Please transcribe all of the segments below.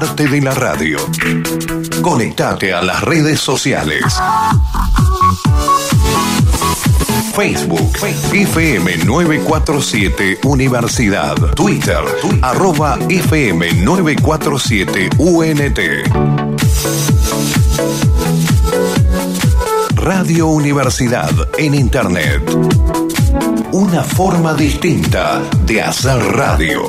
parte de la radio. Conectate a las redes sociales. Facebook, FM 947 Universidad. Twitter, arroba FM 947 UNT. Radio Universidad en Internet. Una forma distinta de hacer radio.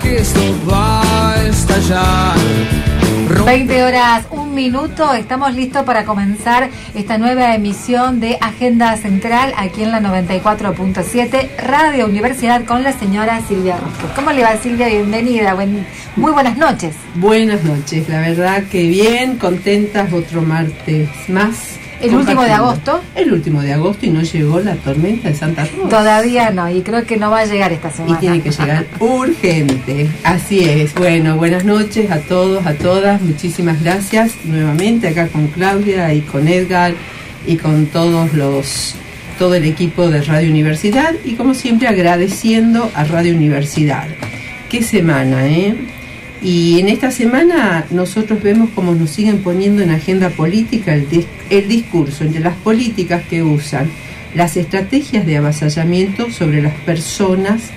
que esto va a estallar. 20 horas, un minuto, estamos listos para comenzar esta nueva emisión de Agenda Central aquí en la 94.7 Radio Universidad con la señora Silvia Rosco. ¿Cómo le va Silvia? Bienvenida, muy buenas noches. Buenas noches, la verdad que bien, contentas otro martes más el último de agosto. El último de agosto y no llegó la tormenta de Santa Rosa. Todavía no, y creo que no va a llegar esta semana. Y tiene que llegar urgente. Así es. Bueno, buenas noches a todos, a todas. Muchísimas gracias nuevamente acá con Claudia y con Edgar y con todos los todo el equipo de Radio Universidad y como siempre agradeciendo a Radio Universidad. Qué semana, ¿eh? Y en esta semana nosotros vemos cómo nos siguen poniendo en agenda política el, el, discurso entre las políticas que usan las estrategias de avasallamiento sobre las personas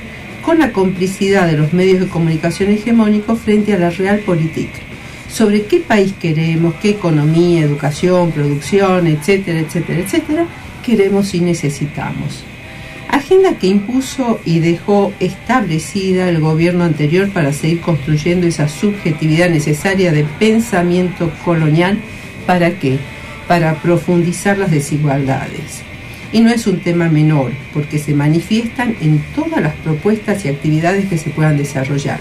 con la complicidad de los medios de comunicación hegemónicos frente a la real política. Sobre qué país queremos, qué economía, educación, producción, etcétera, etcétera, etcétera, queremos y necesitamos agenda que impuso y dejó establecida el gobierno anterior para seguir construyendo esa subjetividad necesaria de pensamiento colonial. ¿Para qué? Para profundizar las desigualdades. Y no es un tema menor, porque se manifiestan en todas las propuestas y actividades que se puedan desarrollar.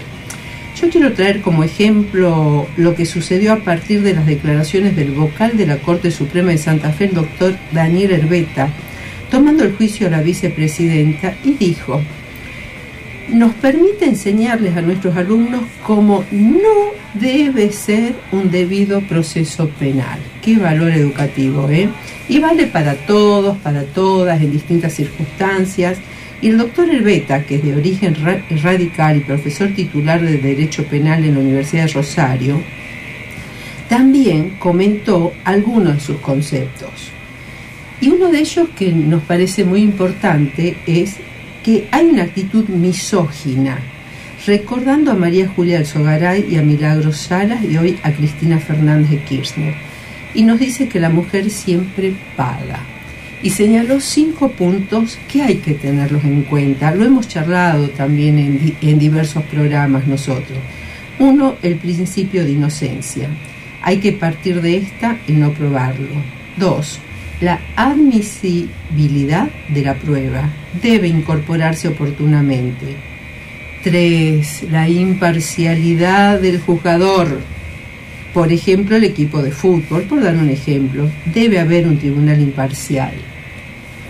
Yo quiero traer como ejemplo lo que sucedió a partir de las declaraciones del vocal de la Corte Suprema de Santa Fe, el doctor Daniel Herbeta, tomando el juicio a la vicepresidenta y dijo, nos permite enseñarles a nuestros alumnos cómo no debe ser un debido proceso penal. Qué valor educativo, ¿eh? Y vale para todos, para todas, en distintas circunstancias. Y el doctor Herbeta, que es de origen radical y profesor titular de Derecho Penal en la Universidad de Rosario, también comentó algunos de sus conceptos. Y uno de ellos que nos parece muy importante es que hay una actitud misógina, recordando a María Julia Alzogaray y a Milagros Salas y hoy a Cristina Fernández de Kirchner. Y nos dice que la mujer siempre paga. Y señaló cinco puntos que hay que tenerlos en cuenta. Lo hemos charlado también en, en diversos programas nosotros. Uno, el principio de inocencia. Hay que partir de esta y no probarlo. Dos, la admisibilidad de la prueba debe incorporarse oportunamente. 3. La imparcialidad del juzgador. Por ejemplo, el equipo de fútbol, por dar un ejemplo, debe haber un tribunal imparcial.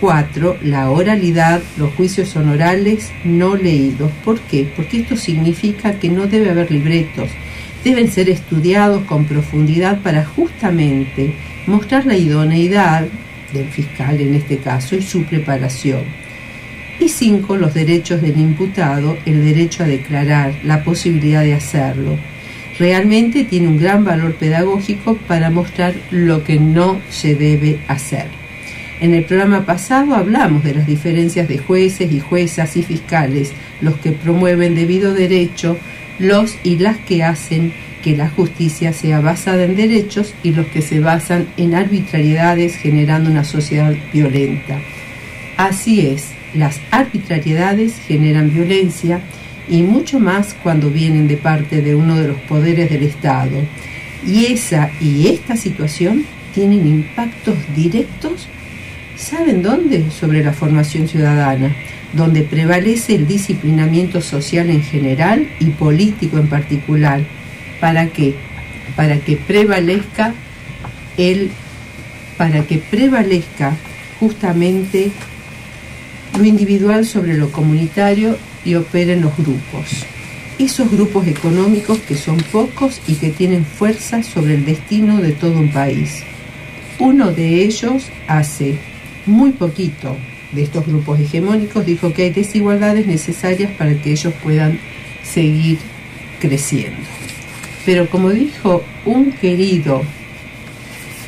4. La oralidad, los juicios son orales no leídos. ¿Por qué? Porque esto significa que no debe haber libretos. Deben ser estudiados con profundidad para justamente mostrar la idoneidad del fiscal en este caso y su preparación. Y cinco, los derechos del imputado, el derecho a declarar, la posibilidad de hacerlo. Realmente tiene un gran valor pedagógico para mostrar lo que no se debe hacer. En el programa pasado hablamos de las diferencias de jueces y juezas y fiscales, los que promueven debido derecho, los y las que hacen que la justicia sea basada en derechos y los que se basan en arbitrariedades generando una sociedad violenta. Así es, las arbitrariedades generan violencia y mucho más cuando vienen de parte de uno de los poderes del Estado. Y esa y esta situación tienen impactos directos, ¿saben dónde? Sobre la formación ciudadana. donde prevalece el disciplinamiento social en general y político en particular. ¿Para qué? Para que prevalezca el para que prevalezca justamente lo individual sobre lo comunitario y operen los grupos. Esos grupos económicos que son pocos y que tienen fuerza sobre el destino de todo un país. Uno de ellos hace muy poquito de estos grupos hegemónicos dijo que hay desigualdades necesarias para que ellos puedan seguir creciendo. Pero como dijo un querido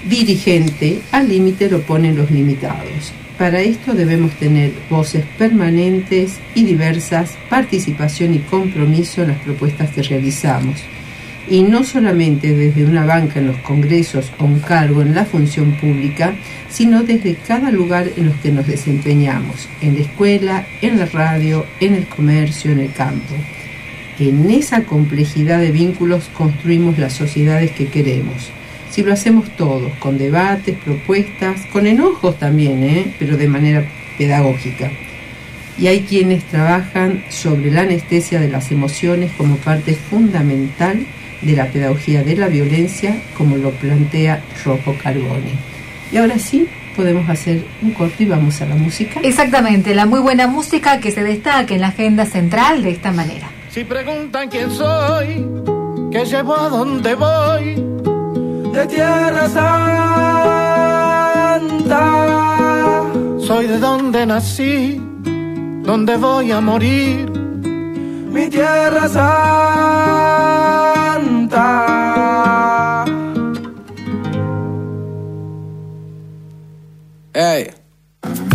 dirigente, al límite lo ponen los limitados. Para esto debemos tener voces permanentes y diversas, participación y compromiso en las propuestas que realizamos. Y no solamente desde una banca en los congresos o un cargo en la función pública, sino desde cada lugar en los que nos desempeñamos, en la escuela, en la radio, en el comercio, en el campo. En esa complejidad de vínculos construimos las sociedades que queremos si lo hacemos todos, con debates, propuestas, con enojos también, ¿eh? pero de manera pedagógica. Y hay quienes trabajan sobre la anestesia de las emociones como parte fundamental de la pedagogía de la violencia, como lo plantea Rojo Carbone. Y ahora sí, podemos hacer un corte y vamos a la música. Exactamente, la muy buena música que se destaca en la agenda central de esta manera. Si preguntan quién soy, qué llevo a dónde voy, de Tierra Santa. soy de donde nací, donde voy a morir. Mi Tierra Santa. Ey.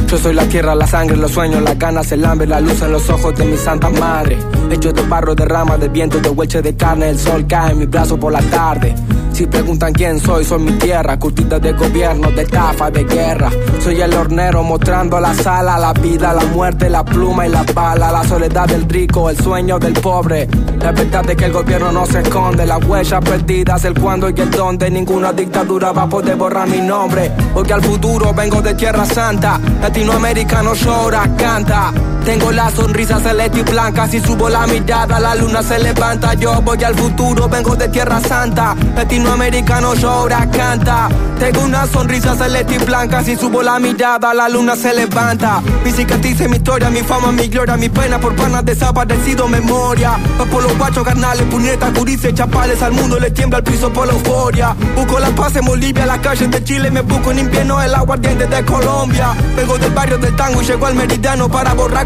Yo soy la tierra, la sangre, los sueños, las ganas, el hambre, la luz en los ojos de mi santa madre. Hecho de barro, de rama, de viento, de hueche de carne, el sol cae en mi brazo por la tarde. Si preguntan quién soy, soy mi tierra, curtida de gobierno, de estafa, de guerra. Soy el hornero mostrando la sala, la vida, la muerte, la pluma y la bala, la soledad del rico, el sueño del pobre. La verdad es que el gobierno no se esconde, las huellas perdidas, el cuándo y el dónde. Ninguna dictadura va a poder borrar mi nombre, porque al futuro vengo de Tierra Santa. Latinoamericano llora, canta. Tengo la sonrisa celeste y blanca, si subo la mirada la luna se levanta. Yo voy al futuro, vengo de Tierra Santa. Latinoamericano llora, canta. Tengo una sonrisa celeste y blanca, si subo la mirada la luna se levanta. Mi cicatriz mi historia, mi fama, mi gloria, mi pena por panas desaparecido, memoria. Va por los guachos carnales, puñetas, curices, chapales, al mundo le tiembla el piso por la euforia. Busco la paz en Bolivia, las calles de Chile, me busco en invierno el aguardiente de Colombia. Vengo del barrio del tango y llego al meridiano para borrar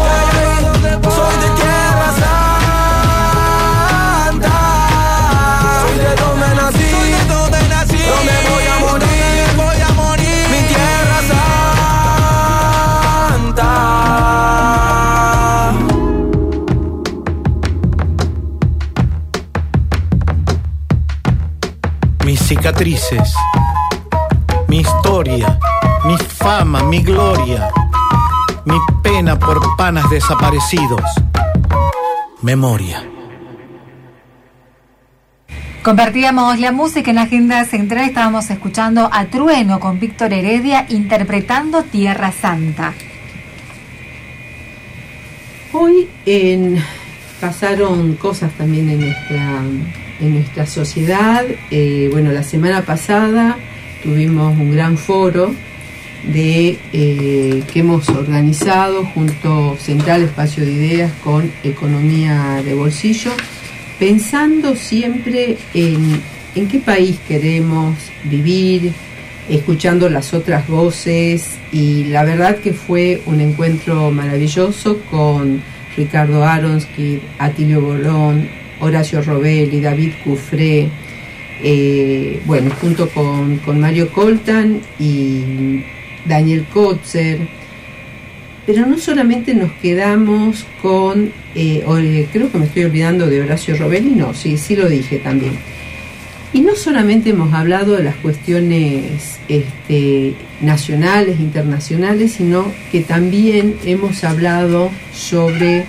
cicatrices, mi historia, mi fama, mi gloria, mi pena por panas desaparecidos, memoria. Compartíamos la música en la agenda central, estábamos escuchando a Trueno con Víctor Heredia interpretando Tierra Santa. Hoy en, pasaron cosas también en nuestra, en nuestra sociedad. Eh, bueno, la semana pasada tuvimos un gran foro eh, que hemos organizado junto Central Espacio de Ideas con Economía de Bolsillo, pensando siempre en, en qué país queremos vivir, escuchando las otras voces y la verdad que fue un encuentro maravilloso con Ricardo Aronsky, Atilio Bolón, Horacio Robelli, David Cufré, eh, bueno, junto con, con Mario Coltan y Daniel Kotzer. Pero no solamente nos quedamos con, eh, eh, creo que me estoy olvidando de Horacio Robelli, no, sí, sí lo dije también. Y no solamente hemos hablado de las cuestiones este, nacionales, internacionales, sino que también hemos hablado sobre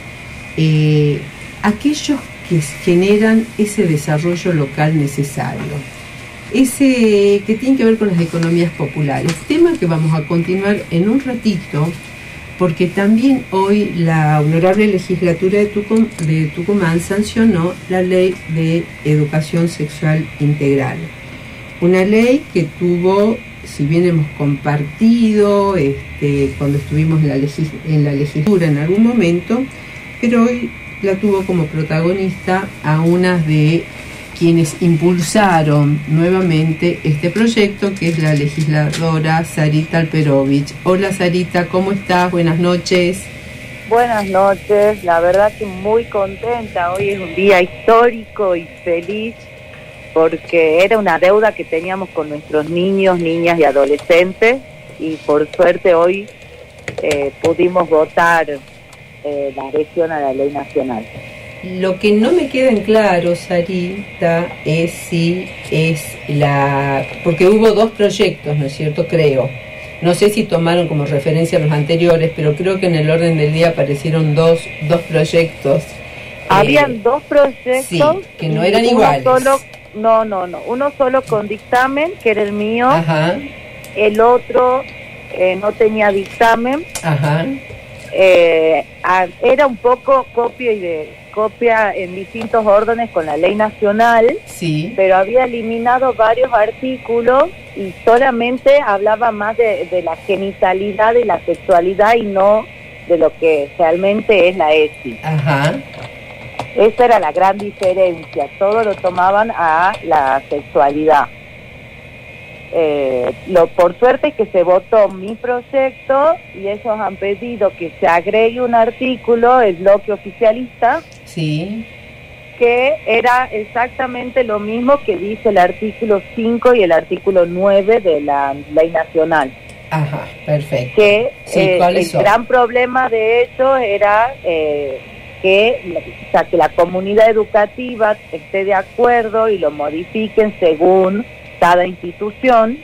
eh, aquellos que generan ese desarrollo local necesario. Ese que tiene que ver con las economías populares, tema que vamos a continuar en un ratito, porque también hoy la Honorable Legislatura de Tucumán, sancionó la Ley de Educación Sexual Integral. Una ley que tuvo, si bien hemos compartido este, cuando estuvimos en la legislatura en algún momento, pero hoy la tuvo como protagonista a unas de quienes impulsaron nuevamente este proyecto, que es la legisladora Sarita Alperovich. Hola Sarita, ¿cómo estás? Buenas noches. Buenas noches, la verdad que muy contenta. Hoy es un día histórico y feliz porque era una deuda que teníamos con nuestros niños, niñas y adolescentes y por suerte hoy eh, pudimos votar eh, la adhesión a la ley nacional. Lo que no me queda en claro, Sarita, es si es la... porque hubo dos proyectos, ¿no es cierto? Creo. No sé si tomaron como referencia los anteriores, pero creo que en el orden del día aparecieron dos, dos proyectos. Habían eh, dos proyectos sí, que no eran iguales. Solo, no, no, no. Uno solo con dictamen, que era el mío. Ajá. El otro eh, no tenía dictamen. Ajá. Eh, era un poco copia y de copia en distintos órdenes con la ley nacional, sí. pero había eliminado varios artículos y solamente hablaba más de, de la genitalidad y la sexualidad y no de lo que realmente es la ESI. Ajá. Esa era la gran diferencia, todo lo tomaban a la sexualidad. Eh, lo, por suerte que se votó mi proyecto y ellos han pedido que se agregue un artículo, el bloque oficialista, sí. que era exactamente lo mismo que dice el artículo 5 y el artículo 9 de la ley nacional. Ajá, perfecto. Que Sí, eh, ¿cuáles el son? gran problema de eso era eh, que, o sea, que la comunidad educativa esté de acuerdo y lo modifiquen según cada institución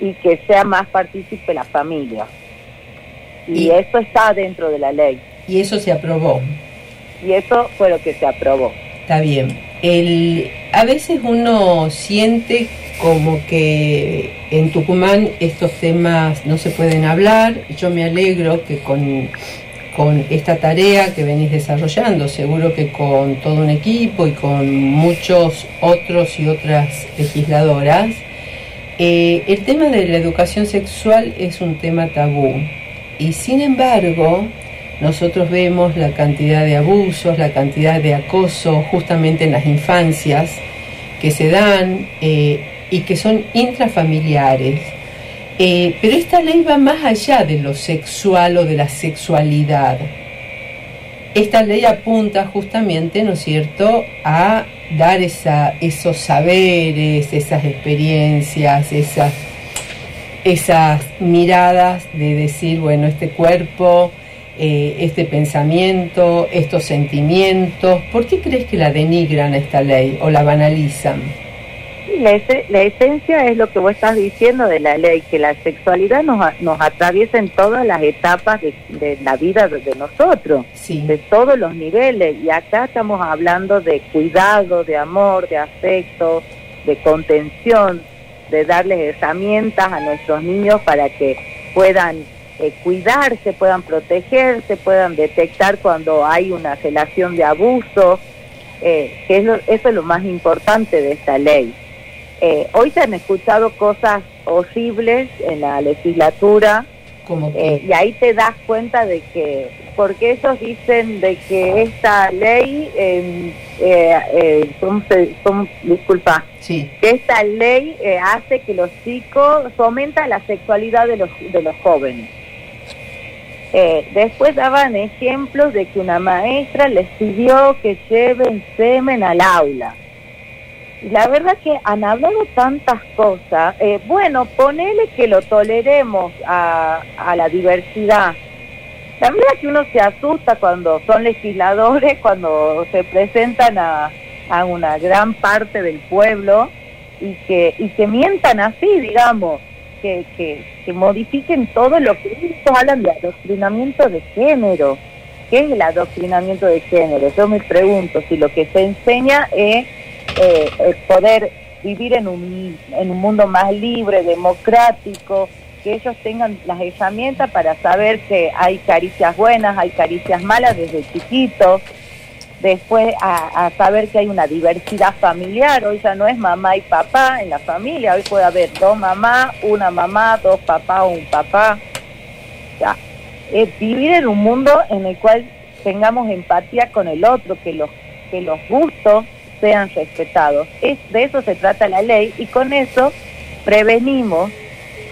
y que sea más partícipe la familia. Y, Y- eso está dentro de la ley. Y eso se aprobó. Y eso fue lo que se aprobó. Está bien. El, a veces uno siente como que en Tucumán estos temas no se pueden hablar. Yo me alegro que con, con esta tarea que venís desarrollando, seguro que con todo un equipo y con muchos otros y otras legisladoras, eh, el tema de la educación sexual es un tema tabú. Y sin embargo, nosotros vemos la cantidad de abusos, la cantidad de acoso justamente en las infancias que se dan eh, y que son intrafamiliares. Eh, pero esta ley va más allá de lo sexual o de la sexualidad. Esta ley apunta justamente, ¿no es cierto?, a dar esa, esos saberes, esas experiencias, esas, esas miradas de decir, bueno, este cuerpo, eh, este pensamiento, estos sentimientos, ¿por qué crees que la denigran esta ley o la banalizan? La, ese- la esencia es lo que vos estás diciendo de la ley, que la sexualidad nos, nos atraviesa en todas las etapas de, de la vida de, de nosotros, de todos los niveles. Y acá estamos hablando de cuidado, de amor, de afecto, de contención, de darles herramientas a nuestros niños para que puedan eh, cuidarse, puedan protegerse, puedan detectar cuando hay una relación de abuso, eh, que es lo- eso es lo más importante de esta ley. Eh, hoy se han escuchado cosas horribles en la legislatura eh, y ahí te das cuenta de que, porque ellos dicen de que esta ley, eh, eh, eh, ¿cómo se- cómo- disculpa, Sí. que esta ley hace que los chicos fomenta la sexualidad de los, de los jóvenes. Eh, después daban ejemplos de que una maestra les pidió que lleven semen al aula. La verdad que han hablado tantas cosas. Eh, bueno, ponele que lo toleremos a, a la diversidad. La verdad que uno se asusta cuando son legisladores, cuando se presentan a, a una gran parte del pueblo y que, y que mientan así, digamos, que, que, que modifiquen todo lo que ellos hablan de adoctrinamiento de género. ¿Qué es el adoctrinamiento de género? Yo me pregunto si lo que se enseña es eh, eh, poder vivir en un, en un mundo más libre, democrático, que ellos tengan las herramientas para saber que hay caricias buenas, hay caricias malas desde chiquitos, después a, saber que hay una diversidad familiar, hoy ya no es mamá y papá en la familia, hoy puede haber dos mamás, una mamá, dos papás un papá. O sea, vivir en un mundo en el cual tengamos empatía con el otro, que los, que los gustos sean respetados. Es, de eso se trata la ley y con eso prevenimos,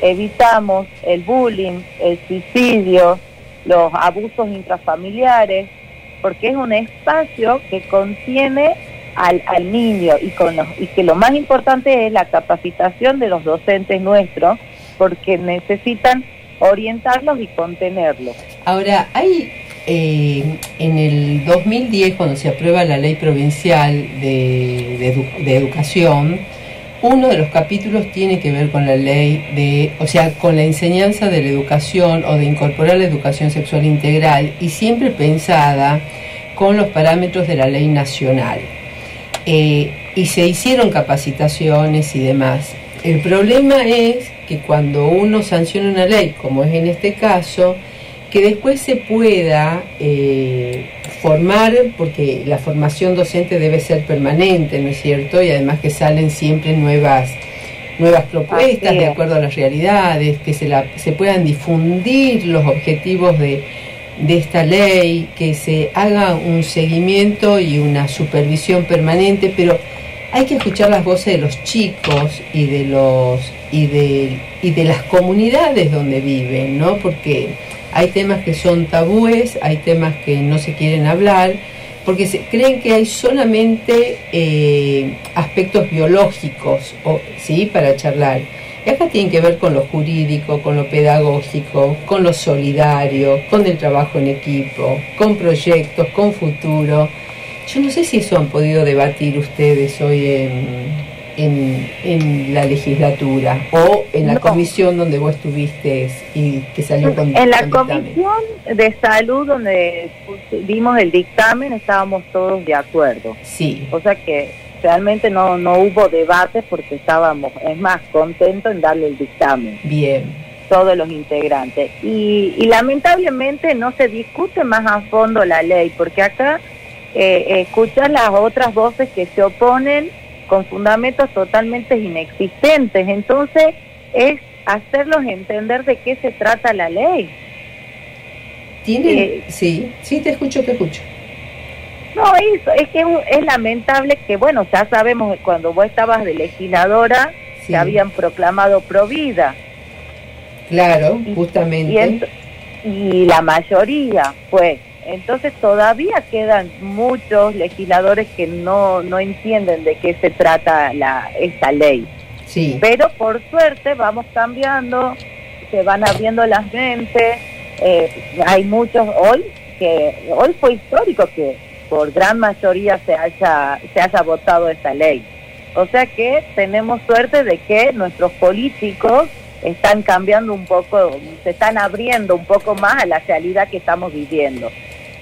evitamos el bullying, el suicidio, los abusos intrafamiliares, porque es un espacio que contiene al, al niño y, con y que lo más importante es la capacitación de los docentes nuestros, porque necesitan orientarlos y contenerlos. Ahora, hay eh, en el 2010, cuando se aprueba la ley provincial de, de edu- de educación, uno de los capítulos tiene que ver con la ley de, o sea, con la enseñanza de la educación o de incorporar la educación sexual integral y siempre pensada con los parámetros de la ley nacional. Eh, y se hicieron capacitaciones y demás. El problema es que cuando uno sanciona una ley, como es en este caso, que después se pueda eh, formar, porque la formación docente debe ser permanente, ¿no es cierto? Y además que salen siempre nuevas nuevas propuestas de acuerdo a las realidades, que se, la, se puedan difundir los objetivos de, de esta ley, que se haga un seguimiento y una supervisión permanente, pero hay que escuchar las voces de los chicos y de los y de, y de las comunidades donde viven, ¿no? Porque hay temas que son tabúes, hay temas que no se quieren hablar, porque se creen que hay solamente eh, aspectos biológicos, ¿sí? Para charlar. Y acá tienen que ver con lo jurídico, con lo pedagógico, con lo solidario, con el trabajo en equipo, con proyectos, con futuro. Yo no sé si eso han podido debatir ustedes hoy en, en, en la legislatura o en la No. comisión donde vos estuviste y que salió con En la con comisión de salud donde dimos el dictamen estábamos todos de acuerdo. Sí. O sea que realmente no, no hubo debate porque estábamos, es más, contentos en darle el dictamen, Bien. todos los integrantes. Y, y lamentablemente no se discute más a fondo la ley, porque acá eh, escuchas las otras voces que se oponen con fundamentos totalmente inexistentes. Entonces es hacerlos entender de qué se trata la ley. ¿Tienen? Eh, sí, sí, te escucho, te escucho. No, eso, es que es lamentable que, bueno, ya sabemos que cuando vos estabas de legisladora, Sí. se habían proclamado pro vida. Claro, Y, justamente. ent- y la mayoría fue. Entonces todavía quedan muchos legisladores que no, no entienden de qué se trata la, esta ley. sí. Pero por suerte vamos cambiando, se van abriendo las mentes. eh, hay muchos hoy que hoy fue histórico que por gran mayoría se haya se haya votado esta ley. O sea que tenemos suerte de que nuestros políticos están cambiando un poco, se están abriendo un poco más a la realidad que estamos viviendo.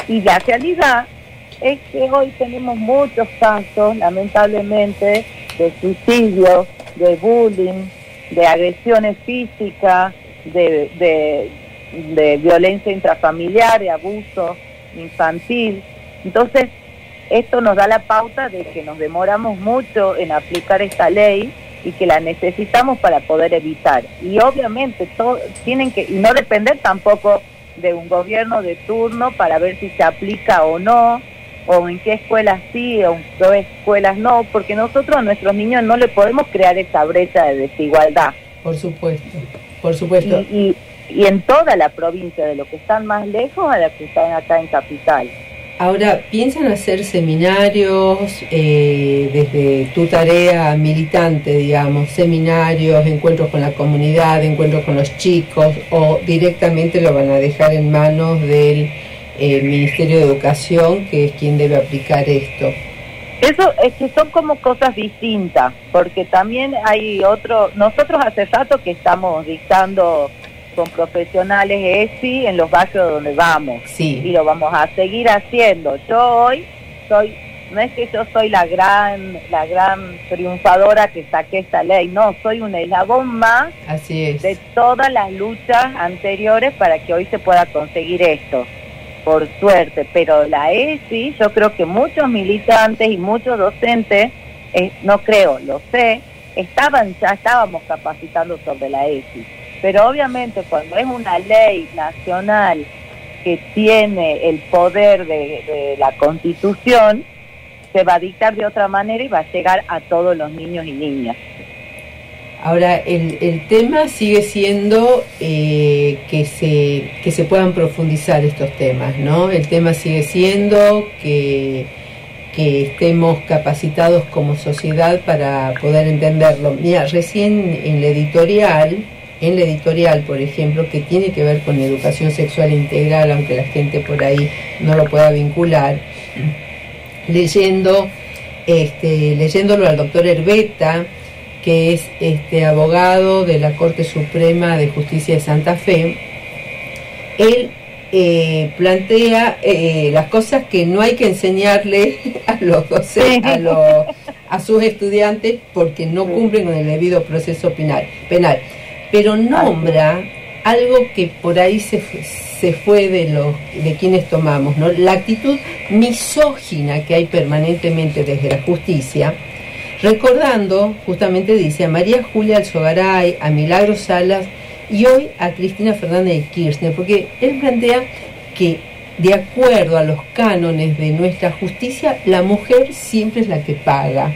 Y la realidad es que hoy tenemos muchos casos, lamentablemente, de suicidio, de bullying, de agresiones físicas, de, de, violencia intrafamiliar, de abuso infantil. Entonces, esto nos da la pauta de que nos demoramos mucho en aplicar esta ley y que la necesitamos para poder evitar. Y obviamente todo, tienen que, y no depender tampoco de un gobierno de turno para ver si se aplica o no, o en qué escuelas sí o en qué escuelas no, porque nosotros a nuestros niños no le podemos crear esa brecha de desigualdad. Por supuesto, por supuesto. Y, y, y en toda la provincia, de los que están más lejos a los que están acá en Capital. Ahora, ¿piensan hacer seminarios eh, desde tu tarea militante, digamos, seminarios, encuentros con la comunidad, encuentros con los chicos, o directamente lo van a dejar en manos del eh, Ministerio de Educación, que es quien debe aplicar esto? Eso es que son como cosas distintas, porque también hay otro, nosotros hace rato que estamos dictando con profesionales ESI en los barrios donde vamos. Sí. Y lo vamos a seguir haciendo. Yo hoy soy, no es que yo soy la gran, la gran triunfadora que saqué esta ley, no, soy un eslabón más Así es. de todas las luchas anteriores para que hoy se pueda conseguir esto. Por suerte, pero la ESI, yo creo que muchos militantes y muchos docentes, eh, no creo, lo sé, estaban ya estábamos capacitando sobre la ESI pero obviamente cuando es una ley nacional que tiene el poder de, la constitución, se va a dictar de otra manera y va a llegar a todos los niños y niñas. Ahora, el, el tema sigue siendo eh, que, se, que se puedan profundizar estos temas, ¿no? El tema sigue siendo que, que estemos capacitados como sociedad para poder entenderlo. Mira, recién en la editorial en la editorial, por ejemplo, que tiene que ver con educación sexual integral, aunque la gente por ahí no lo pueda vincular, leyendo, este, leyéndolo al doctor Herbeta, que es este abogado de la Corte Suprema de Justicia de Santa Fe, él eh, plantea eh, las cosas que no hay que enseñarle a los docentes, a, los, a sus estudiantes porque no cumplen con el debido proceso penal. penal pero nombra algo. que por ahí se, se fue de los de quienes tomamos, ¿no? La actitud misógina que hay permanentemente desde la justicia, recordando, justamente dice, a María Julia Alzogaray, a Milagro Salas y hoy a Cristina Fernández de Kirchner, porque él plantea que de acuerdo a los cánones de nuestra justicia, la mujer siempre es la que paga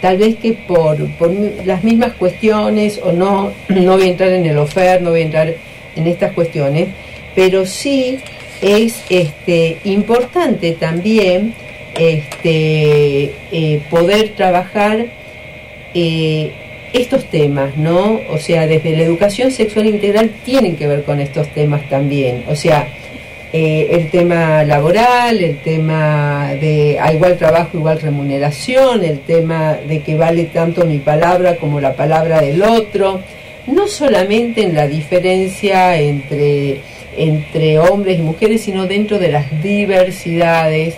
tal vez que por, por las mismas cuestiones, o no, no voy a entrar en el ofer, no voy a entrar en estas cuestiones, pero sí es este, importante también este, eh, poder trabajar eh, estos temas, ¿no? O sea, desde la educación sexual integral tienen que ver con estos temas también. O sea, eh, el tema laboral, el tema de a igual trabajo, igual remuneración, el tema de que vale tanto mi palabra como la palabra del otro, no solamente en la diferencia entre, entre hombres y mujeres, sino dentro de las diversidades,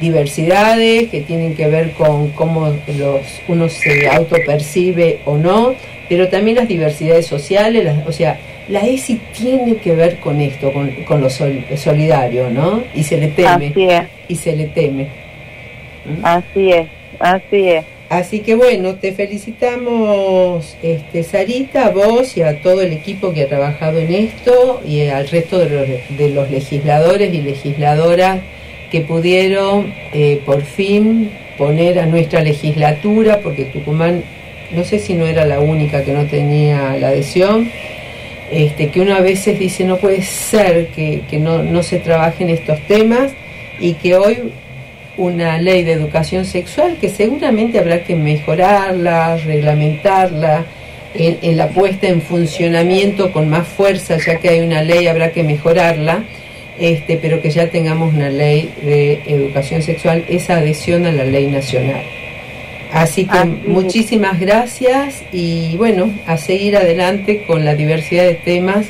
diversidades que tienen que ver con cómo los, uno se autopercibe o no, pero también las diversidades sociales, las, o sea, la ESI tiene que ver con esto, con, con lo sol, solidario, ¿no? Y se le teme. Así es. Y se le teme. ¿Mm? Así es, así es. Así que bueno, te felicitamos, este, Sarita, a vos y a todo el equipo que ha trabajado en esto y al resto de los, de los legisladores y legisladoras que pudieron eh, por fin poner a nuestra legislatura, porque Tucumán, no sé si no era la única que no tenía la adhesión, este, que uno a veces dice no puede ser que, que no, no se trabajen estos temas y que hoy una ley de educación sexual que seguramente habrá que mejorarla, reglamentarla, en, en, la puesta en funcionamiento con más fuerza, ya que hay una ley habrá que mejorarla, este, pero que ya tengamos una ley de educación sexual, esa adhesión a la ley nacional. Así que Así muchísimas gracias y bueno, a seguir adelante con la diversidad de temas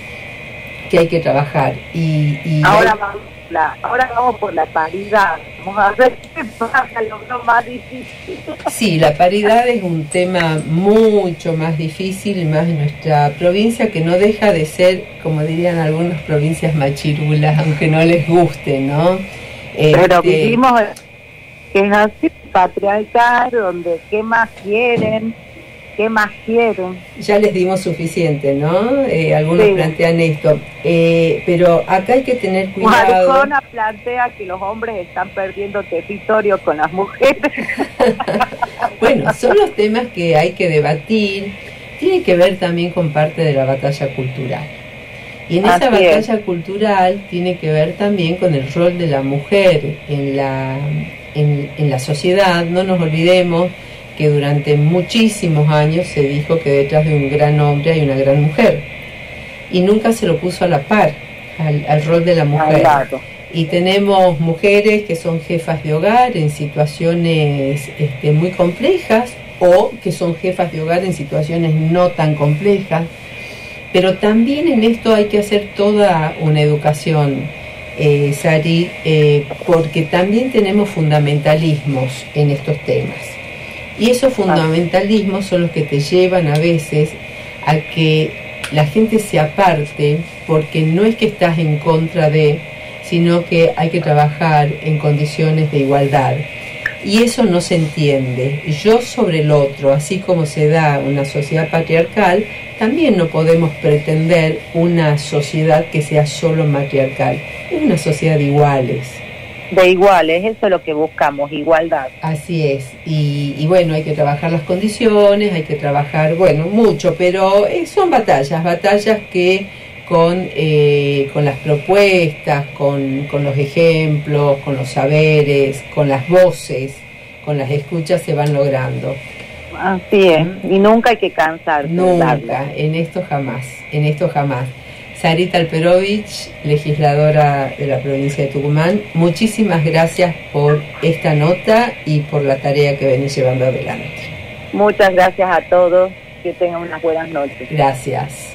que hay que trabajar. Y, y Ahora hay- vamos, la, ahora vamos por la paridad. Vamos a ver qué pasa, lo más difícil. Sí, la paridad es un tema mucho más difícil, más en nuestra provincia, que no deja de ser, como dirían algunas provincias machirulas, aunque no les guste, ¿no? Pero Este, vivimos que es así, patriarcal, donde qué más quieren, qué más quieren. ya les dimos suficiente, ¿no? Eh, algunos Sí. plantean esto, Eh, pero acá hay que tener cuidado. Arjona plantea que los hombres están perdiendo territorio con las mujeres. Bueno, son los temas que hay que debatir. Tiene que ver también con parte de la batalla cultural. Y en esa batalla es. cultural tiene que ver también con el rol de la mujer en la, en, en la sociedad. No nos olvidemos que durante muchísimos años se dijo que detrás de un gran hombre hay una gran mujer. Y nunca se lo puso a la par al, al rol de la mujer. Claro. Y tenemos mujeres que son jefas de hogar en situaciones este, muy complejas o que son jefas de hogar en situaciones no tan complejas. Pero también en esto hay que hacer toda una educación, eh, Sari, eh, porque también tenemos fundamentalismos en estos temas. Y esos fundamentalismos son los que te llevan a veces a que la gente se aparte porque no es que estás en contra de, sino que hay que trabajar en condiciones de igualdad. Y eso no se entiende. Yo sobre el otro, así como se da una sociedad patriarcal, también no podemos pretender una sociedad que sea solo matriarcal. Es una sociedad de iguales. De iguales, eso es lo que buscamos, igualdad. Así es, y, y bueno, hay que trabajar las condiciones, hay que trabajar, bueno, mucho, pero eh, son batallas, batallas que con, eh, con las propuestas, con, con los ejemplos, con los saberes, con las voces, con las escuchas se van logrando. Así es, y nunca hay que cansarse. de Nunca, en esto jamás, en esto jamás. Sarita Alperovich, legisladora de la provincia de Tucumán, muchísimas gracias por esta nota y por la tarea que venís llevando adelante. Muchas gracias a todos, que tengan unas buenas noches. Gracias.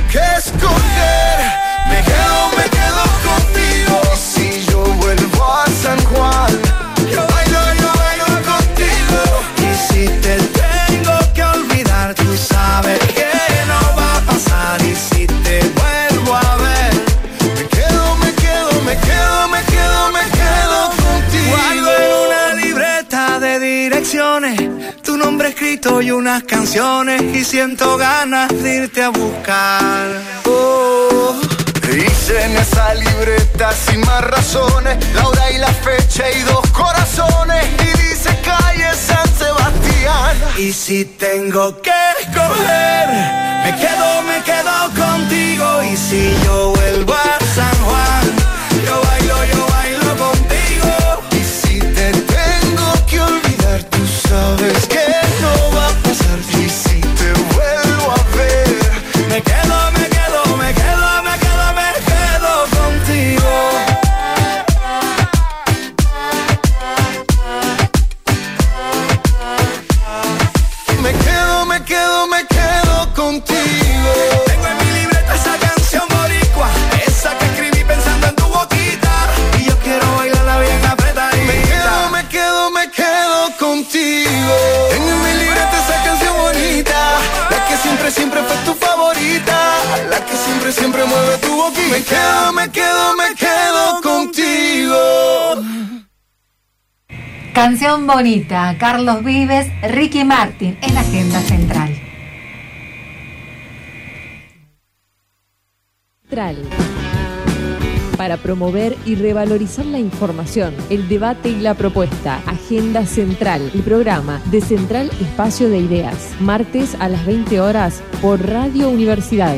que escoger, Y siento ganas de irte a buscar. Oh, Dice en esa libreta sin más razones La hora y la fecha y dos corazones Y dice calle San Sebastián Y si tengo que escoger, me quedo, me quedo contigo. Y si yo vuelvo a San Juan, yo bailo, yo bailo contigo. Y si te tengo que olvidar Tú sabes que Me quedo, me quedo, me quedo contigo. Canción bonita, Carlos Vives, Ricky Martin en Agenda Central. Central. Para promover y revalorizar la información, el debate y la propuesta. Agenda Central, el programa de Central Espacio de Ideas. Martes a las 20 horas por Radio Universidad.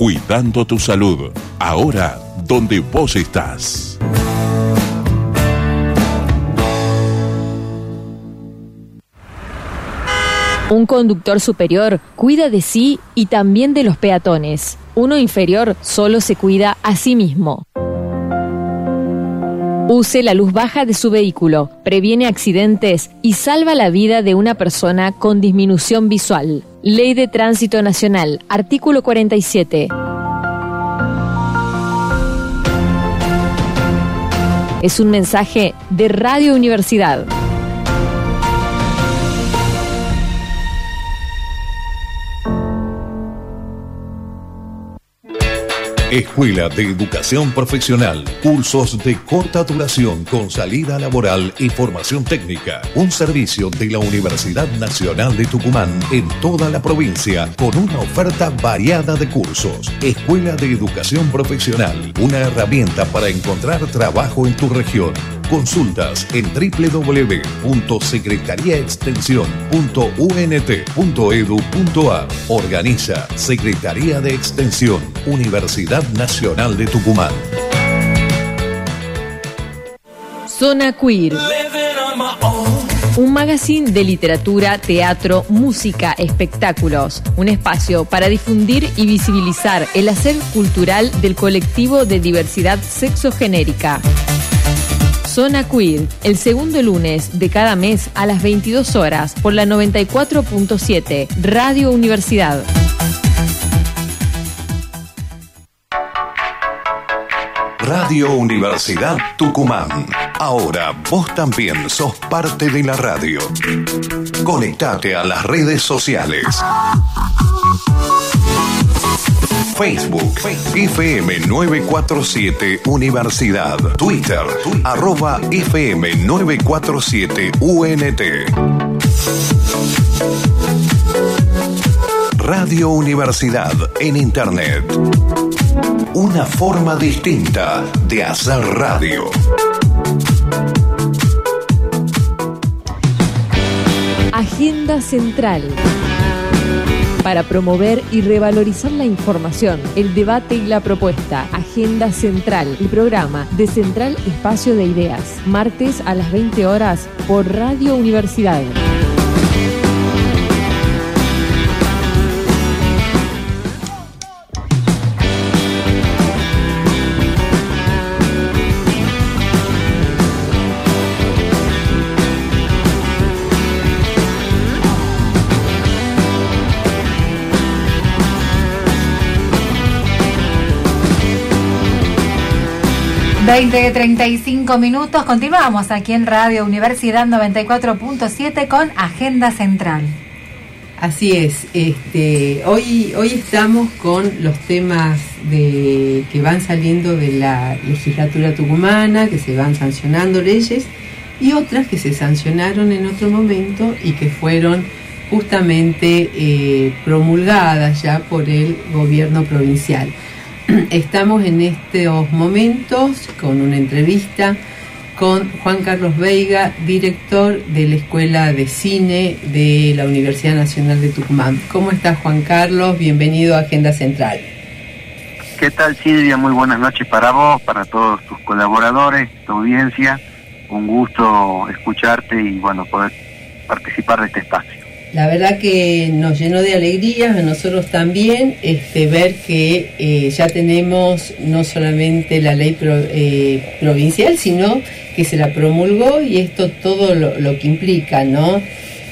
cuidando tu salud. Ahora, donde vos estás. Un conductor superior cuida de sí y también de los peatones. Uno inferior solo se cuida a sí mismo. Use la luz baja de su vehículo, previene accidentes y salva la vida de una persona con disminución visual. Ley de Tránsito Nacional, artículo 47. Es un mensaje de Radio Universidad. Escuela de Educación Profesional. Cursos de corta duración con salida laboral y formación técnica. Un servicio de la Universidad Nacional de Tucumán en toda la provincia con una oferta variada de cursos. Escuela de Educación Profesional. Una herramienta para encontrar trabajo en tu región. Consultas en www.secretariaextensión.unt.edu.ar. Organiza Secretaría de Extensión, Universidad Nacional de Tucumán. Zona Queer. Un magazine de literatura, teatro, música, espectáculos. Un espacio para difundir y visibilizar el hacer cultural del colectivo de diversidad sexogenérica. Zona Queer, el segundo lunes de cada mes a las 22 horas por la 94.7 Radio Universidad. Radio Universidad Tucumán. Ahora vos también sos parte de la radio. Conectate a las redes sociales. Facebook, FM 947 Universidad. Twitter, arroba FM 947 UNT. Radio Universidad en Internet. Una forma distinta de hacer radio. Agenda Central. Para promover y revalorizar la información, el debate y la propuesta. Agenda Central, el programa de Central Espacio de Ideas. Martes a las 20 horas por Radio Universidad. 20, 35 minutos. Continuamos aquí en Radio Universidad 94.7 con Agenda Central. Así es, este, hoy, hoy estamos con los temas de, que van saliendo de la legislatura tucumana, que se van sancionando leyes, y otras que se sancionaron en otro momento y que fueron justamente eh, promulgadas ya por el gobierno provincial. Estamos en estos momentos con una entrevista con Juan Carlos Veiga, director de la Escuela de Cine de la Universidad Nacional de Tucumán. ¿Cómo estás Juan Carlos? Bienvenido a Agenda Central. ¿Qué tal Silvia? Muy buenas noches para vos, para todos tus colaboradores, tu audiencia. Un gusto escucharte y bueno, poder participar de este espacio. La verdad que nos llenó de alegría, a nosotros también, este, ver que eh, ya tenemos no solamente la ley eh, provincial, sino que se la promulgó y esto todo lo, que implica, ¿no?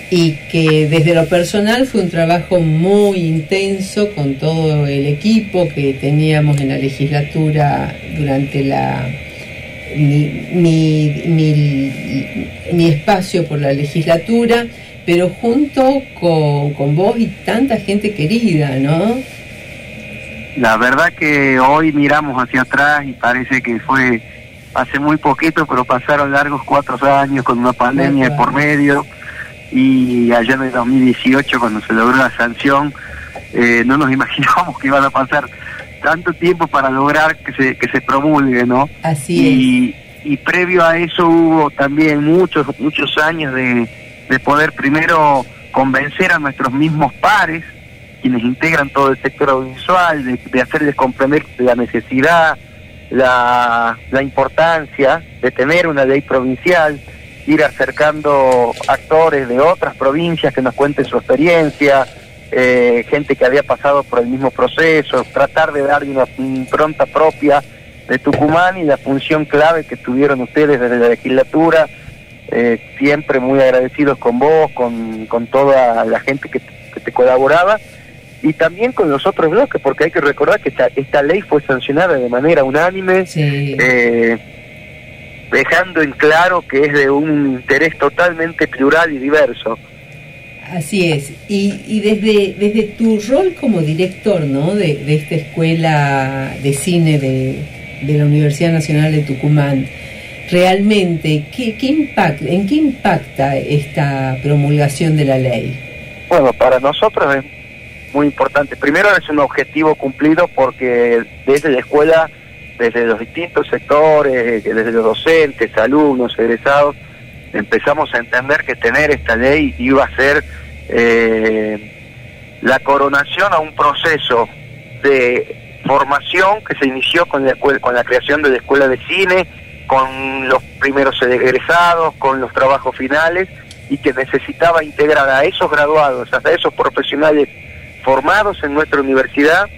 Y que desde lo personal fue un trabajo muy intenso con todo el equipo que teníamos en la legislatura durante la mi, mi espacio por la legislatura pero junto con, vos y tanta gente querida, ¿no? La verdad que hoy miramos hacia atrás y parece que fue hace muy poquito, pero pasaron largos cuatro años con una pandemia por medio y allá en el 2018 cuando se logró la sanción eh, no nos imaginábamos que iban a pasar tanto tiempo para lograr que se, que se promulgue, ¿no? Así y, Y previo a eso hubo también muchos, muchos años de de poder primero convencer a nuestros mismos pares, quienes integran todo el sector audiovisual, de, hacerles comprender la necesidad, la, importancia de tener una ley provincial, ir acercando actores de otras provincias que nos cuenten su experiencia, eh, gente que había pasado por el mismo proceso, tratar de darle una impronta propia de Tucumán y la función clave que tuvieron ustedes desde la legislatura eh, siempre muy agradecidos con vos, con, con toda la gente que, te colaboraba y también con los otros bloques, porque hay que recordar que esta, esta ley fue sancionada de manera unánime, eh, dejando en claro que es de un interés totalmente plural y diverso. Así es, y, y desde, desde tu rol como director ¿no? de, de esta escuela de cine de, de la Universidad Nacional de Tucumán, realmente, ¿qué, impacta, ¿en qué impacta esta promulgación de la ley? Bueno, para nosotros es muy importante. Primero es un objetivo cumplido porque desde la escuela, desde los distintos sectores, desde los docentes, alumnos, egresados, empezamos a entender que tener esta ley iba a ser eh, la coronación a un proceso de formación que se inició con la, con la creación de la escuela de cine con los primeros egresados, con los trabajos finales y que necesitaba integrar a esos graduados, a esos profesionales formados en nuestra universidad,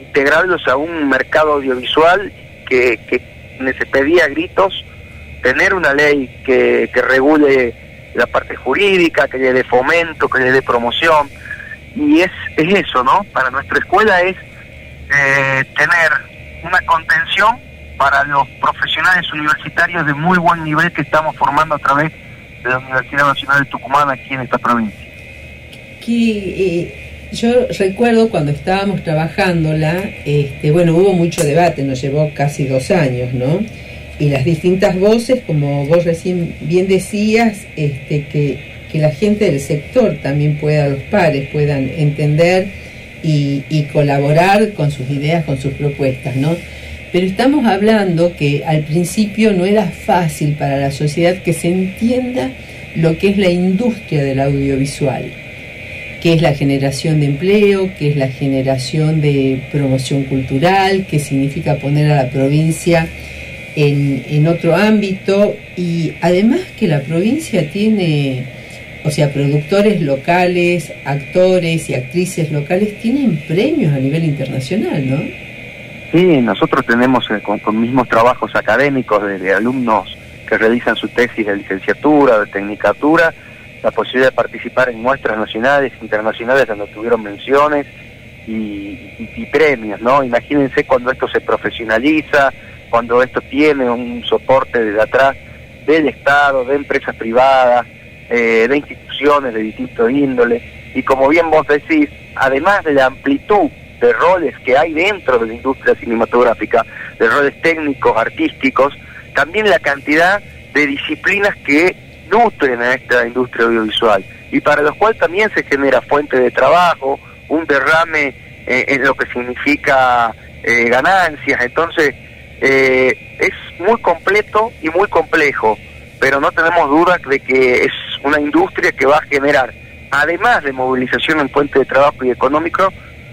integrarlos a un mercado audiovisual que, que se pedía gritos tener una ley que, que regule la parte jurídica, que le dé fomento, que le dé promoción. Y es, es eso, ¿no? Para nuestra escuela es eh, tener una contención para los profesionales universitarios de muy buen nivel que estamos formando a través de la Universidad Nacional de Tucumán aquí en esta provincia. Que, eh, yo recuerdo cuando estábamos trabajándola, este, bueno, hubo mucho debate, nos llevó casi dos años, ¿no? Y las distintas voces, como vos recién bien decías, este, que, que la gente del sector también pueda, los pares, puedan entender y, y colaborar con sus ideas, con sus propuestas, ¿no? Pero estamos hablando que al principio no era fácil para la sociedad que se entienda lo que es la industria del audiovisual, que es la generación de empleo, que es la generación de promoción cultural, que significa poner a la provincia en, en otro ámbito y además que la provincia tiene, o sea, productores locales, actores y actrices locales tienen premios a nivel internacional, ¿no? Sí, nosotros tenemos eh, con, mismos trabajos académicos de, alumnos que realizan su tesis de licenciatura, de tecnicatura, la posibilidad de participar en muestras nacionales, internacionales donde tuvieron menciones y, premios, ¿no? Imagínense cuando esto se profesionaliza, cuando esto tiene un soporte desde atrás del Estado, de empresas privadas, eh, de instituciones de distintos índoles. Y como bien vos decís, además de la amplitud de roles que hay dentro de la industria cinematográfica, de roles técnicos, artísticos, también la cantidad de disciplinas que nutren a esta industria audiovisual y para los cuales también se genera fuente de trabajo, un derrame eh, en lo que significa eh, ganancias. Entonces, eh, es muy completo y muy complejo, pero no tenemos duda de que es una industria que va a generar, además de movilización en fuente de trabajo y económico,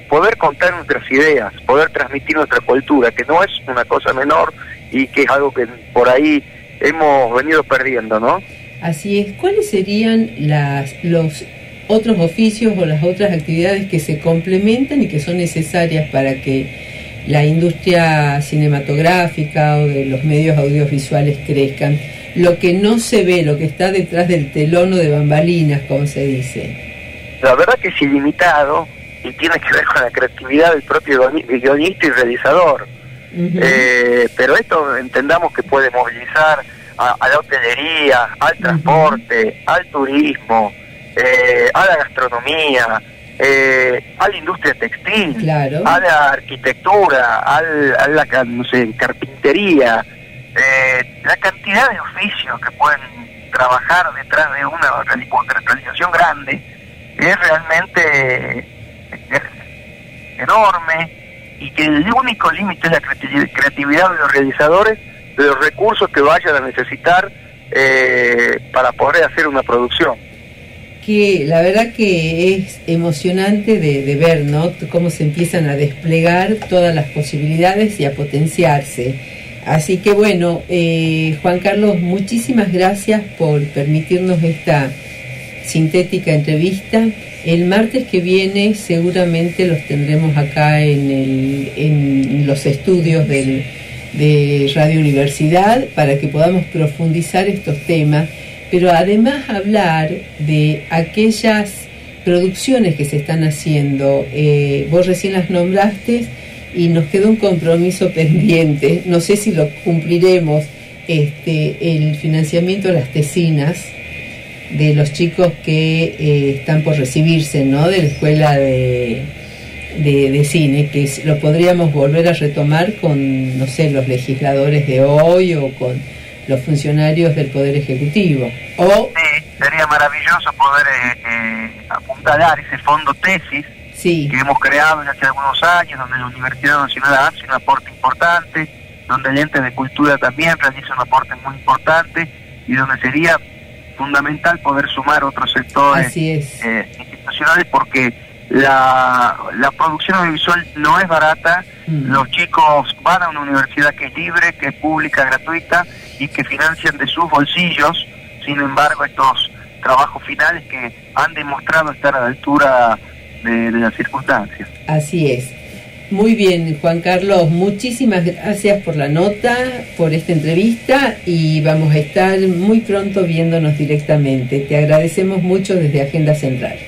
poder contar nuestras ideas, poder transmitir nuestra cultura, que no es una cosa menor y que es algo que por ahí hemos venido perdiendo, ¿no? Así es. ¿Cuáles serían las, los otros oficios o las otras actividades que se complementan y que son necesarias para que la industria cinematográfica o de los medios audiovisuales crezcan? Lo que no se ve, lo que está detrás del telón o de bambalinas, como se dice. La verdad que es ilimitado y tiene que ver con la creatividad del propio guionista y realizador. eh, pero esto entendamos que puede movilizar a, la hotelería, al transporte, al turismo, eh, a la gastronomía, eh, a la industria textil, a la arquitectura, al, a la no sé, carpintería, eh, la cantidad de oficios que pueden trabajar detrás de una realización grande es realmente enorme y que el único límite es la creatividad de los realizadores de los recursos que vayan a necesitar eh, para poder hacer una producción. Que la verdad que es emocionante de, ver, ¿no? Cómo se empiezan a desplegar todas las posibilidades y a potenciarse. Así que bueno, eh, Juan Carlos, muchísimas gracias por permitirnos esta sintética entrevista. El martes que viene seguramente los tendremos acá en, el, en los estudios del, de Radio Universidad para que podamos profundizar estos temas, pero además hablar de aquellas producciones que se están haciendo. Eh, vos recién las nombraste y nos quedó un compromiso pendiente, no sé si lo cumpliremos, este, el financiamiento de las tesinas de los chicos que eh, están por recibirse ¿no? de la escuela de de, cine, que lo podríamos volver a retomar con, no sé, los legisladores de hoy o con los funcionarios del Poder Ejecutivo. O, sí, sería maravilloso poder eh, eh, apuntalar ese fondo tesis que hemos creado ya hace algunos años, donde la Universidad Nacional hace un aporte importante, donde el ente de cultura también realiza un aporte muy importante y donde sería fundamental poder sumar otros sectores eh, institucionales porque la, la producción audiovisual no es barata, mm. los chicos van a una universidad que es libre, que es pública, gratuita y que financian de sus bolsillos, sin embargo estos trabajos finales que han demostrado estar a la altura de, de las circunstancias. Así es. Muy bien, Juan Carlos, muchísimas gracias por la nota, por esta entrevista y vamos a estar muy pronto viéndonos directamente. Te agradecemos mucho desde Agenda Central.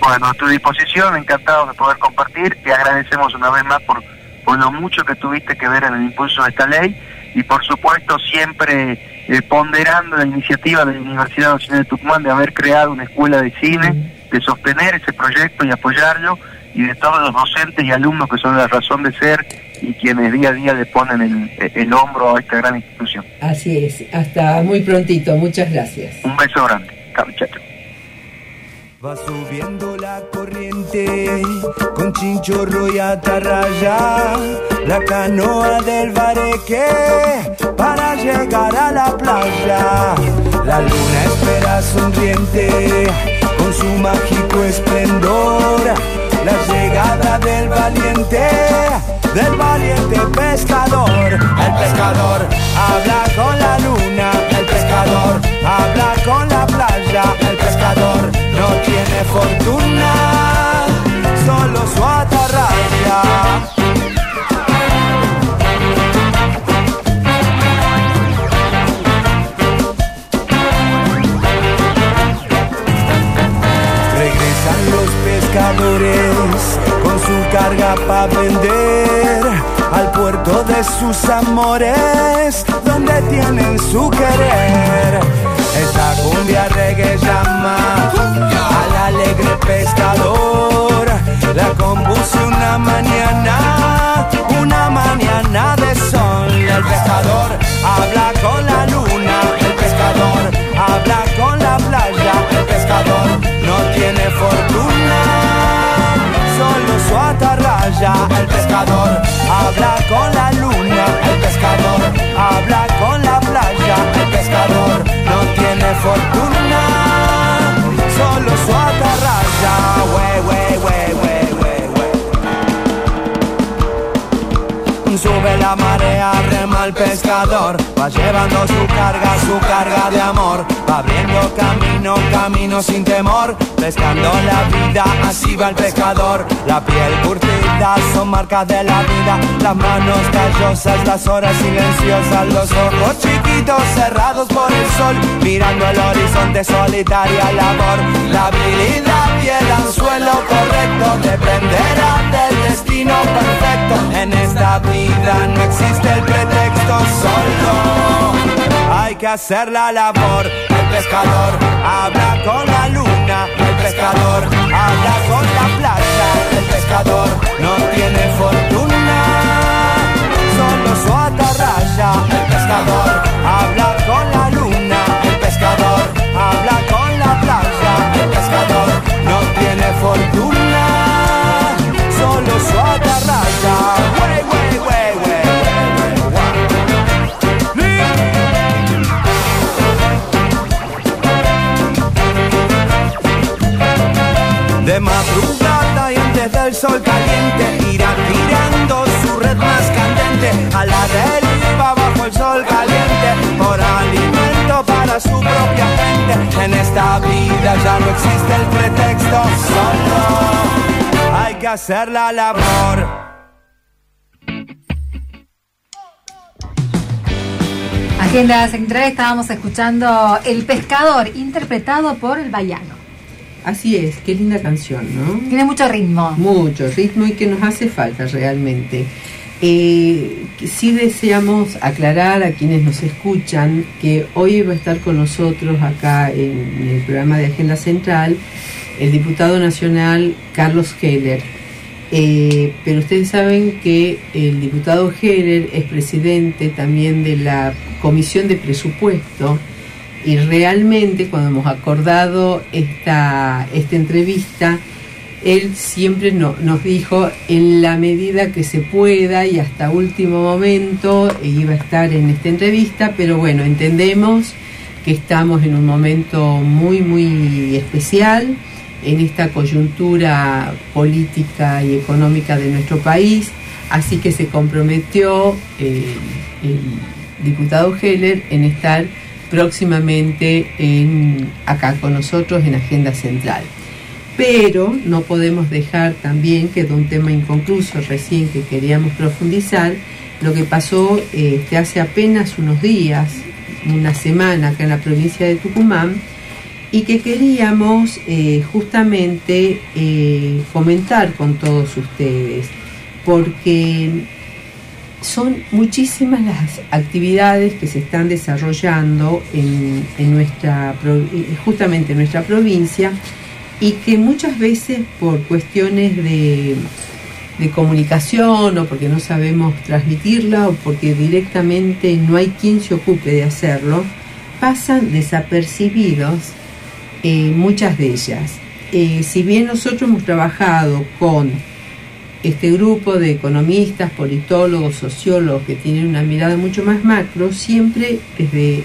Bueno, a tu disposición, encantado de poder compartir. Te agradecemos una vez más por, por lo mucho que tuviste que ver en el impulso de esta ley y por supuesto siempre eh, ponderando la iniciativa de la Universidad Nacional de Tucumán de haber creado una escuela de cine, de sostener ese proyecto y apoyarlo y de todos los docentes y alumnos que son la razón de ser y quienes día a día le ponen el, el hombro a esta gran institución. Así es, hasta muy prontito, muchas gracias. Un beso grande, chao, Va subiendo la corriente con chinchorro y atarraya, la canoa del bareque para llegar a la playa. La luna espera sonriente con su mágico esplendor, la llegada del valiente, del valiente pescador. El pescador habla con la luna, el pescador habla con la playa, el pescador no tiene fortuna, solo su atarraya. Sus amores, donde tienen su querer. Esta cumbia reggae llama al alegre pescador. La compuse una mañana, una mañana de sol. El pescador habla con la El pescador habla con la luna, el pescador habla con la playa, el pescador no tiene fortuna, solo su atarraya. We, we, we, we, we, we. Sube la marea, el pescador, va llevando su carga, su carga de amor, va abriendo camino, camino sin temor, pescando la vida, así va el pescador, la piel curtida son marcas de la vida, las manos callosas, las horas silenciosas, los ojos chiquitos cerrados por el sol, mirando el horizonte solitaria labor, la habilidad y el anzuelo correcto dependerá del destino perfecto, en esta vida no existe el pretexto solo, hay que hacer la labor, el pescador habla con la luna, el pescador habla con la playa, el pescador no tiene fortuna, solo su atarraya, hacer la labor. Agenda Central estábamos escuchando El Pescador, interpretado por el Bayano. Así es, qué linda canción, ¿no? Tiene mucho ritmo. Mucho ritmo y que nos hace falta realmente. Eh, sí deseamos aclarar a quienes nos escuchan que hoy va a estar con nosotros acá en el programa de Agenda Central el diputado nacional Carlos Heller. Eh, pero ustedes saben que el diputado Heller es presidente también de la Comisión de Presupuesto y realmente cuando hemos acordado esta, esta entrevista, él siempre no- nos dijo en la medida que se pueda y hasta último momento e iba a estar en esta entrevista, pero bueno, entendemos que estamos en un momento muy, muy especial en esta coyuntura política y económica de nuestro país, así que se comprometió eh, el diputado Heller en estar próximamente en, acá con nosotros en Agenda Central. Pero no podemos dejar también, quedó un tema inconcluso recién que queríamos profundizar, lo que pasó este, hace apenas unos días, una semana acá en la provincia de Tucumán, y que queríamos eh, justamente eh, comentar con todos ustedes, porque son muchísimas las actividades que se están desarrollando en, en nuestra, eh, justamente en nuestra provincia y que muchas veces por cuestiones de, de comunicación o porque no sabemos transmitirla o porque directamente no hay quien se ocupe de hacerlo, pasan desapercibidos eh, muchas de ellas. Eh, si bien nosotros hemos trabajado con este grupo de economistas, politólogos, sociólogos que tienen una mirada mucho más macro, siempre desde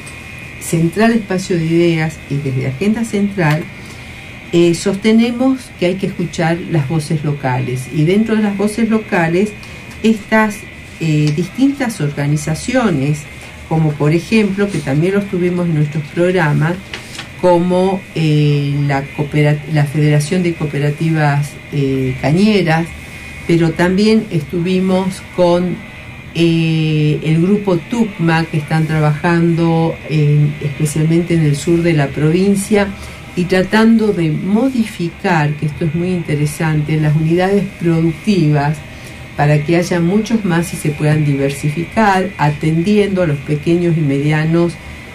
Central Espacio de Ideas y desde Agenda Central, eh, sostenemos que hay que escuchar las voces locales y dentro de las voces locales estas distintas organizaciones, como por ejemplo, que también los tuvimos en nuestros programas, como eh, la, Federación de Cooperativas eh, Cañeras, pero también estuvimos con eh, el grupo TUCMA, que están trabajando en- especialmente en el sur de la provincia y tratando de modificar, que esto es muy interesante, las unidades productivas para que haya muchos más y se puedan diversificar, atendiendo a los pequeños y medianos,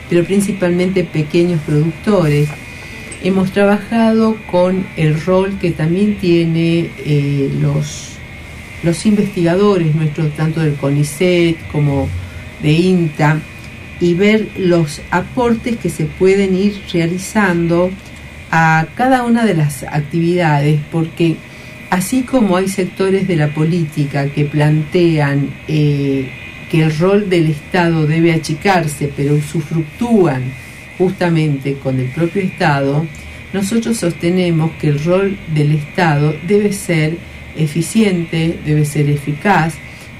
pero principalmente pequeños productores. Hemos trabajado con el rol que también tiene eh, los, los investigadores nuestros, tanto del CONICET como de INTA, y ver los aportes que se pueden ir realizando a cada una de las actividades, porque así como hay sectores de la política que plantean eh, que el rol del Estado debe achicarse, pero usufructúan justamente con el propio Estado, nosotros sostenemos que el rol del Estado debe ser eficiente, debe ser eficaz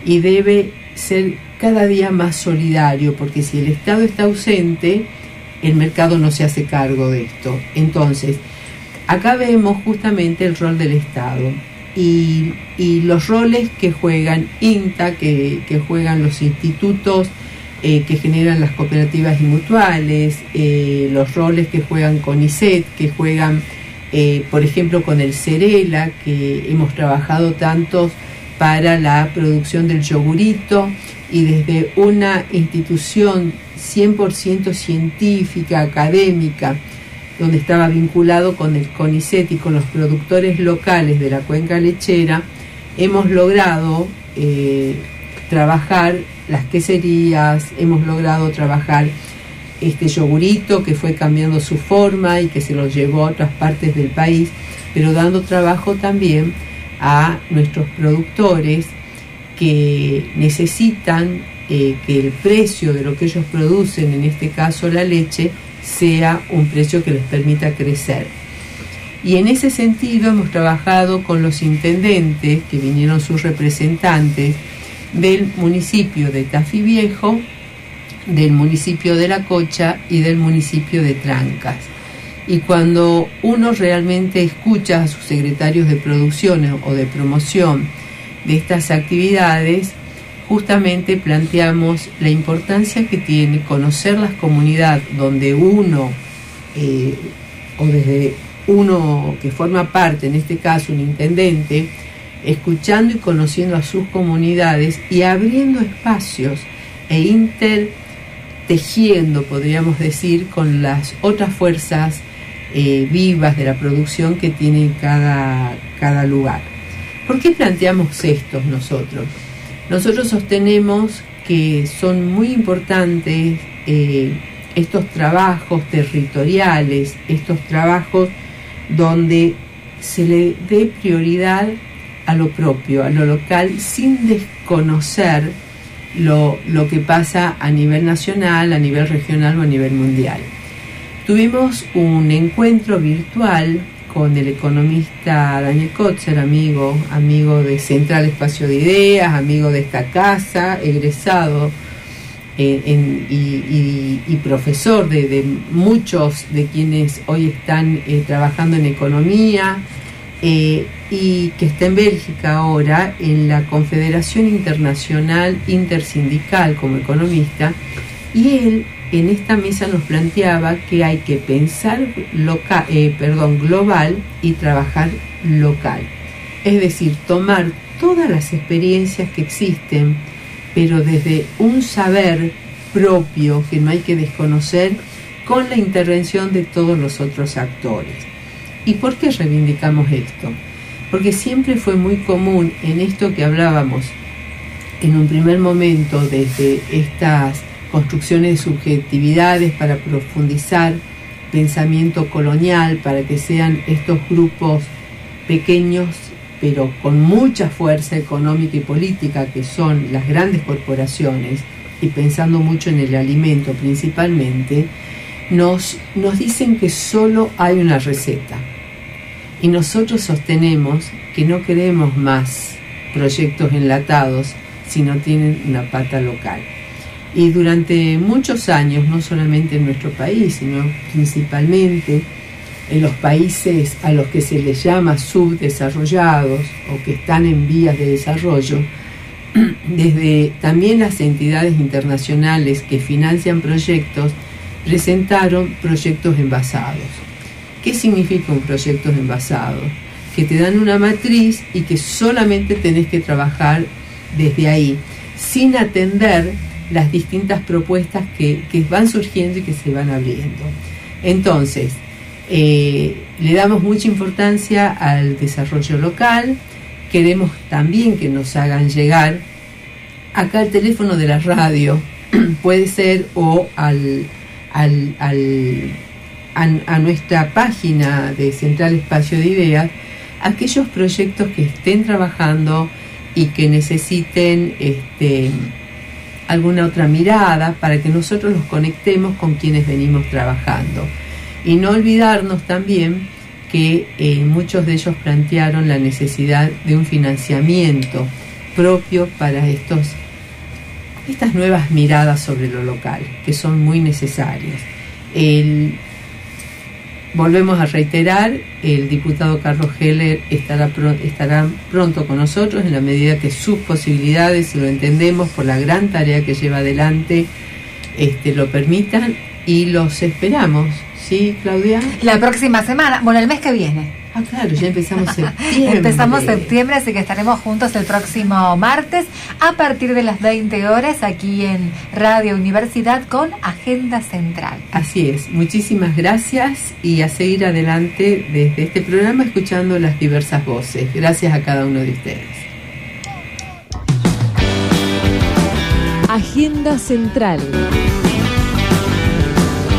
y debe ser cada día más solidario, porque si el Estado está ausente, el mercado no se hace cargo de esto. Entonces, acá vemos justamente el rol del Estado y, los roles que juegan INTA, que, juegan los institutos eh, que generan las cooperativas y mutuales, eh, los roles que juegan con ISET, que juegan, eh, por ejemplo, con el Cerela, que hemos trabajado tantos para la producción del yogurito y desde una institución 100% científica, académica, donde estaba vinculado con el CONICET y con los productores locales de la cuenca lechera, hemos logrado eh, trabajar las queserías, hemos logrado trabajar este yogurito que fue cambiando su forma y que se lo llevó a otras partes del país, pero dando trabajo también a nuestros productores que necesitan eh, que el precio de lo que ellos producen, en este caso la leche, sea un precio que les permita crecer. Y en ese sentido hemos trabajado con los intendentes, que vinieron sus representantes, del municipio de Tafí Viejo, del municipio de La Cocha y del municipio de Trancas. Y cuando uno realmente escucha a sus secretarios de producción o de promoción de estas actividades, justamente planteamos la importancia que tiene conocer las comunidades donde uno, eh, o desde uno que forma parte, en este caso un intendente, escuchando y conociendo a sus comunidades y abriendo espacios e intertejiendo, podríamos decir, con las otras fuerzas eh, vivas de la producción que tiene cada, cada lugar. ¿Por qué planteamos esto nosotros? Nosotros sostenemos que son muy importantes eh, estos trabajos territoriales, estos trabajos donde se le dé prioridad a lo propio, a lo local, sin desconocer lo, lo que pasa a nivel nacional, a nivel regional o a nivel mundial. Tuvimos un encuentro virtual con el economista Daniel Kotzer, amigo, amigo de Central Espacio de Ideas, amigo de esta casa, egresado eh, y, profesor de, muchos de quienes hoy están eh, trabajando en economía eh, y que está en Bélgica ahora en la Confederación Internacional Intersindical como economista y él en esta mesa nos planteaba que hay que pensar eh, global y trabajar local. Es decir, tomar todas las experiencias que existen, pero desde un saber propio que no hay que desconocer con la intervención de todos los otros actores. ¿Y por qué reivindicamos esto? Porque siempre fue muy común en esto que hablábamos en un primer momento desde estas construcciones de subjetividades para profundizar pensamiento colonial, para que sean estos grupos pequeños pero con mucha fuerza económica y política que son las grandes corporaciones y pensando mucho en el alimento principalmente, nos, nos dicen que solo hay una receta. Y nosotros sostenemos que no queremos más proyectos enlatados si no tienen una pata local. Y durante muchos años, no solamente en nuestro país, sino principalmente en los países a los que se les llama subdesarrollados o que están en vías de desarrollo, desde también las entidades internacionales que financian proyectos, presentaron proyectos envasados. ¿Qué significa un proyecto envasado? que te dan una matriz y que solamente tenés que trabajar desde ahí, sin atender las distintas propuestas que, que van surgiendo y que se van abriendo. Entonces, eh, le damos mucha importancia al desarrollo local, queremos también que nos hagan llegar acá el teléfono de la radio, puede ser o al, al, al a, a, nuestra página de Central Espacio de Ideas aquellos proyectos que estén trabajando y que necesiten este, alguna otra mirada para que nosotros nos conectemos con quienes venimos trabajando. Y no olvidarnos también que eh, muchos de ellos plantearon la necesidad de un financiamiento propio para estos, estas nuevas miradas sobre lo local, que son muy necesarias. El, volvemos a reiterar, el diputado Carlos Heller estará, estará pronto con nosotros en la medida que sus posibilidades, lo entendemos por la gran tarea que lleva adelante, este, lo permitan y los esperamos ¿Sí, Claudia? La próxima semana, bueno, el mes que viene. Ah, claro, ya empezamos septiembre. empezamos septiembre, así que estaremos juntos el próximo martes a partir de las 20 horas aquí en Radio Universidad con Agenda Central. Así es, muchísimas gracias y a seguir adelante desde este programa escuchando las diversas voces. Gracias a cada uno de ustedes. Agenda Central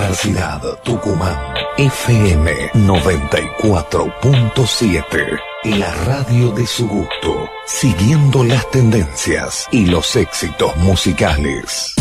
Universidad Tucumán. FM 94.7, la radio de su gusto, siguiendo las tendencias y los éxitos musicales.